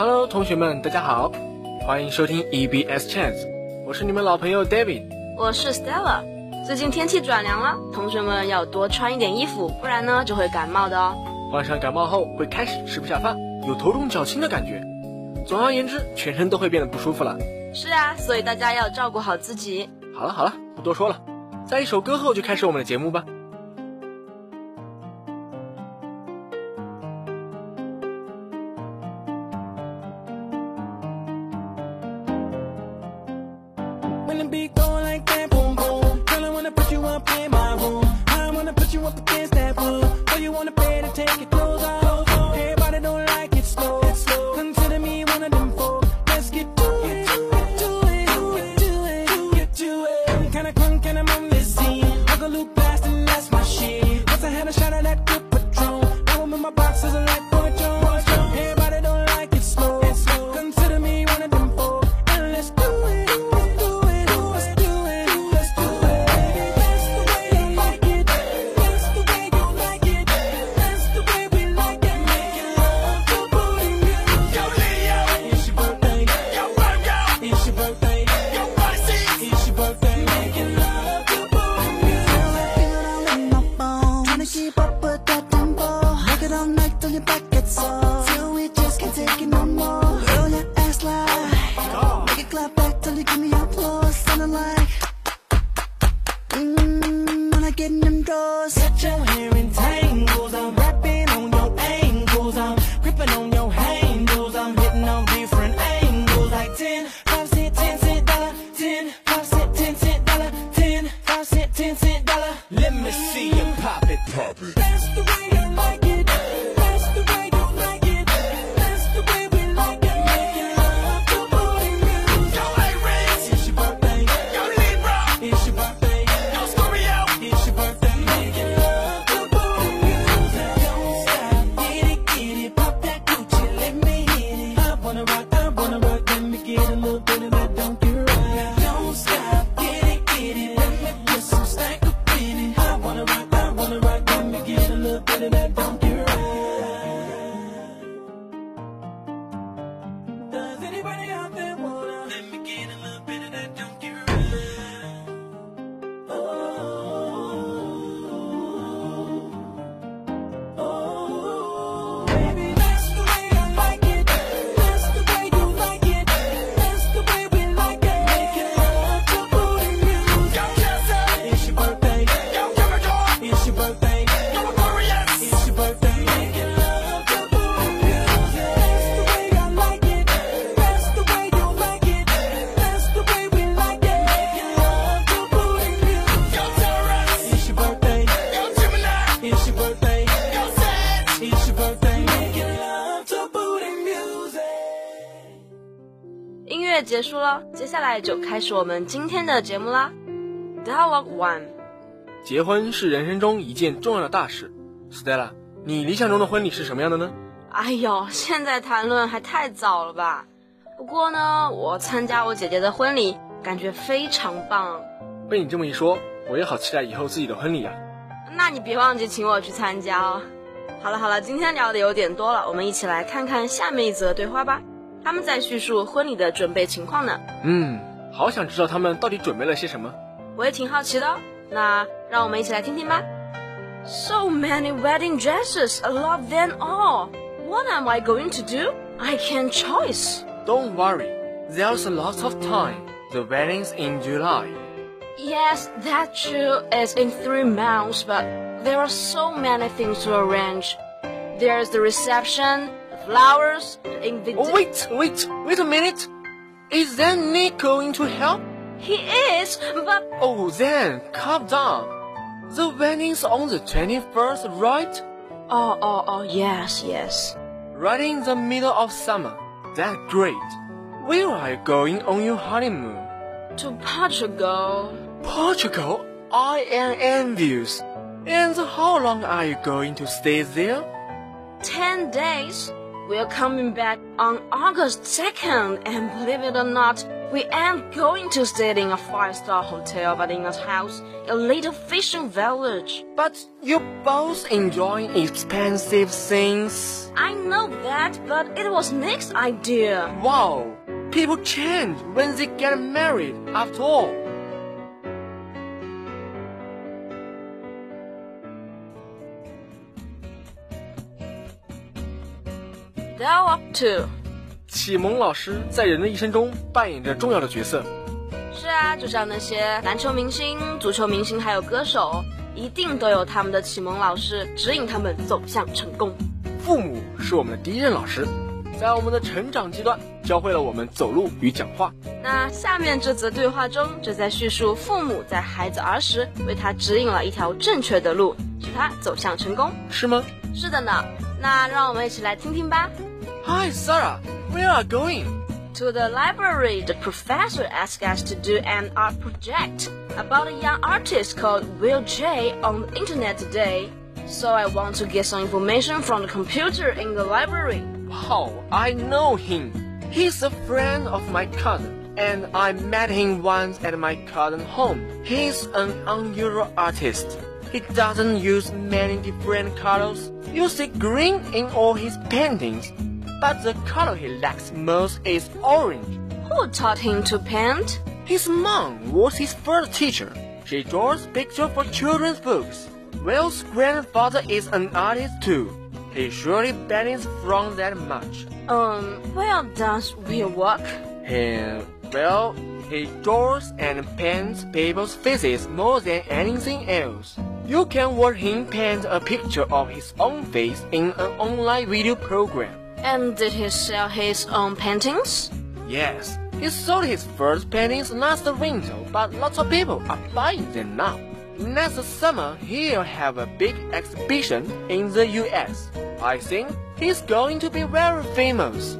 Hello，同学们，大家好，欢迎收听 EBS Chance，我是你们老朋友 David，我是 Stella。最近天气转凉了，同学们要多穿一点衣服，不然呢就会感冒的哦。患上感冒后会开始吃不下饭，有头重脚轻的感觉，总而言之，全身都会变得不舒服了。是啊，所以大家要照顾好自己。好了好了，不多说了，在一首歌后就开始我们的节目吧。and be cent, ten cent dollar, ten, five cent, ten cent dollar. Let me see you pop it, pop it. That's the way I like it. That's the way you like it. That's the way we like it. Making love to booty music. Go like Reds. Your birthday. Go Libra. It's your birthday. Go Scorpio. It's your birthday. Making love to booty music. Don't stop, get it, get it. Pop that Gucci, let me hit it. I wanna rock, I wanna rock. Let me get a little bit of that. Don't you? stop. 结束了，接下来就开始我们今天的节目啦。Dialogue One，结婚是人生中一件重要的大事。Stella，你理想中的婚礼是什么样的呢？哎呦，现在谈论还太早了吧。不过呢，我参加我姐姐的婚礼，感觉非常棒。被你这么一说，我也好期待以后自己的婚礼啊。那你别忘记请我去参加哦。好了好了，今天聊的有点多了，我们一起来看看下面一则对话吧。他们在叙述婚礼的准备情况呢。嗯，好想知道他们到底准备了些什么。我也挺好奇的。那让我们一起来听听吧。So many wedding dresses, I love them all. What am I going to do? I can't choice. Don't worry, there's a lot of time. The wedding's in July. Yes, that true is in three months, but there are so many things to arrange. There's the reception, flowers, invitation. Oh, wait, wait, wait a minute. Is that Nick going to help? He is, but. Oh, then, calm down. The wedding's on the 21st, right? Oh, oh, oh, yes, yes. Right in the middle of summer. That's great. Where are you going on your honeymoon? To Portugal. Portugal? I am envious. And how long are you going to stay there? Ten days. We're coming back on August 2nd, and believe it or not, We aren't going to stay in a five-star hotel but in a house, a little fishing village. But you both enjoy expensive things. I know that, but it was Nick's idea. Wow, people change when they get married after all. Now up to. 启蒙老师在人的一生中扮演着重要的角色。是啊，就像那些篮球明星、足球明星，还有歌手，一定都有他们的启蒙老师，指引他们走向成功。父母是我们的第一任老师，在我们的成长阶段，教会了我们走路与讲话。那下面这则对话中，就在叙述父母在孩子儿时为他指引了一条正确的路，使他走向成功，是吗？是的呢。那让我们一起来听听吧。Hi, Sarah. Where are you going? To the library, the professor asked us to do an art project about a young artist called Will J on the internet today. So I want to get some information from the computer in the library. Wow, I know him. He's a friend of my cousin, and I met him once at my cousin's home. He's an unusual artist. He doesn't use many different colors. You see green in all his paintings, but the color he likes most is orange. Who taught him to paint? His mom was his first teacher. She draws pictures for children's books. Will's grandfather is an artist too. He surely benefits from that much. Um, where does Will work? He, well, he draws and paints people's faces more than anything else. You can watch him paint a picture of his own face in an online video program. And did he sell his own paintings? Yes, he sold his first paintings last winter, but lots of people are buying them now. Next summer, he'll have a big exhibition in the US. I think he's going to be very famous.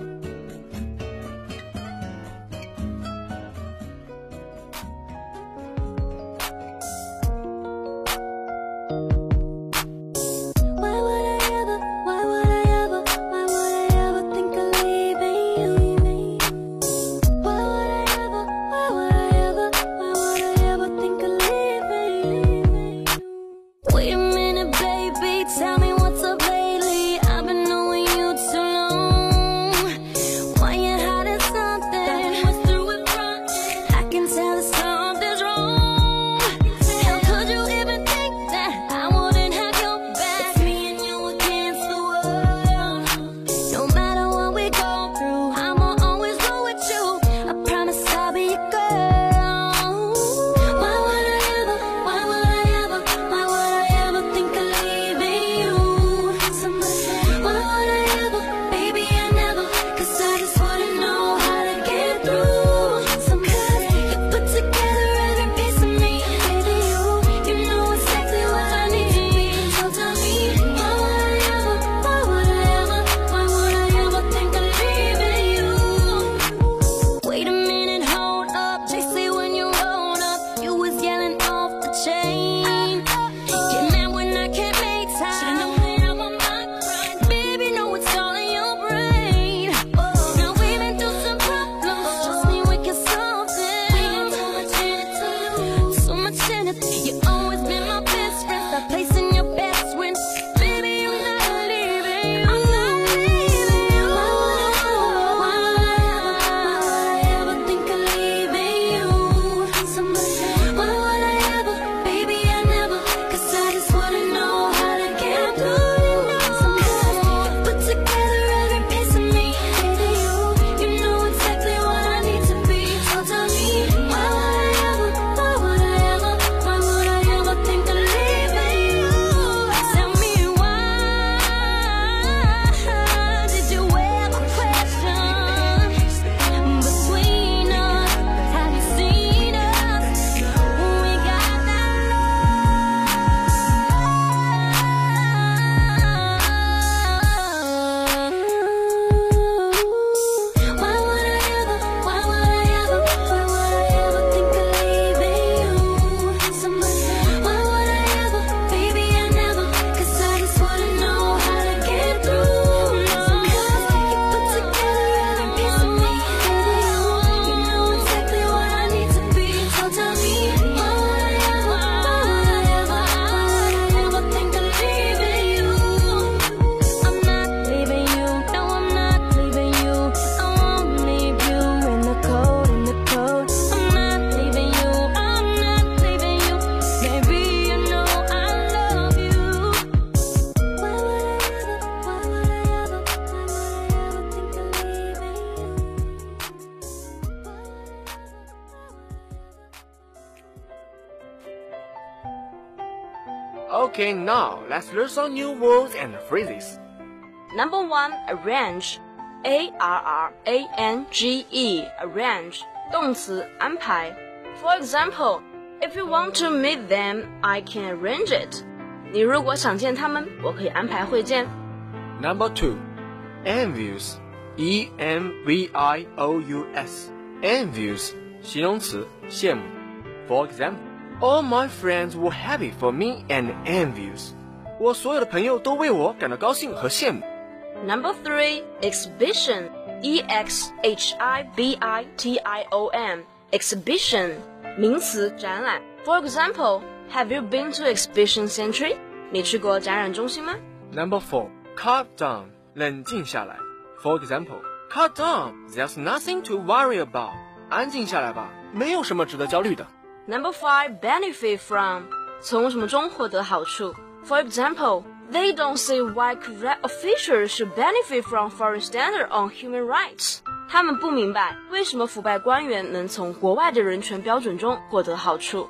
Okay, now let's learn some new words and phrases. Number one, arrange. A R R A N G E, arrange. 动词安排。For example, if you want to meet them, I can arrange it. 你如果想见他们，我可以安排会见。 Number two, envious. E M V I O U S. Envious, 形容词，羡慕。For example, all my friends were happy for me and envious. 我所有的朋友都为我感到高兴和羡慕。 Number three, exhibition. E X H I B I T I O N. Exhibition. 名词展览。For example, have you been to exhibition century? 你去过展览中心吗 Number four, calm down. 冷静下来。For example, calm down. There's nothing to worry about. 安静下来吧，没有什么值得焦虑的。 Number five, benefit from. 从什么中获得好处。For example, they don't see why corrupt officials should benefit from foreign standard on human rights. 他们不明白为什么腐败官员能从国外的人权标准中获得好处。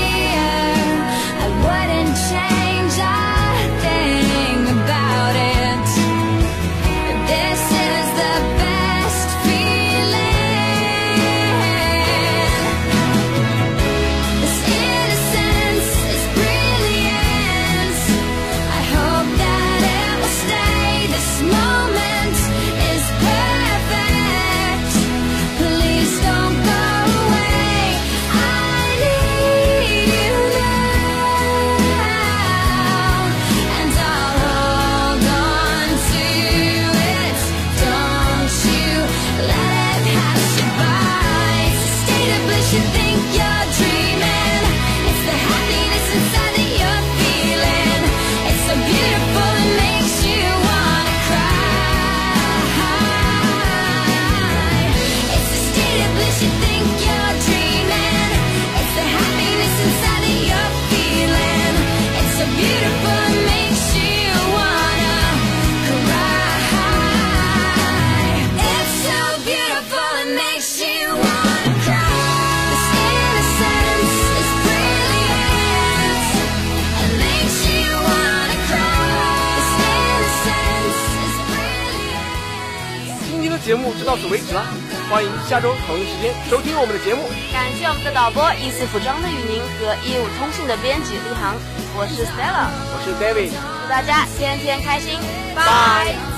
节目就到此为止了，欢迎下周同一时间收听我们的节目。感谢我们的导播一丝服装的雨宁和义务通信的编辑立航，我是 Stella，我是 David。祝大家天天开心，拜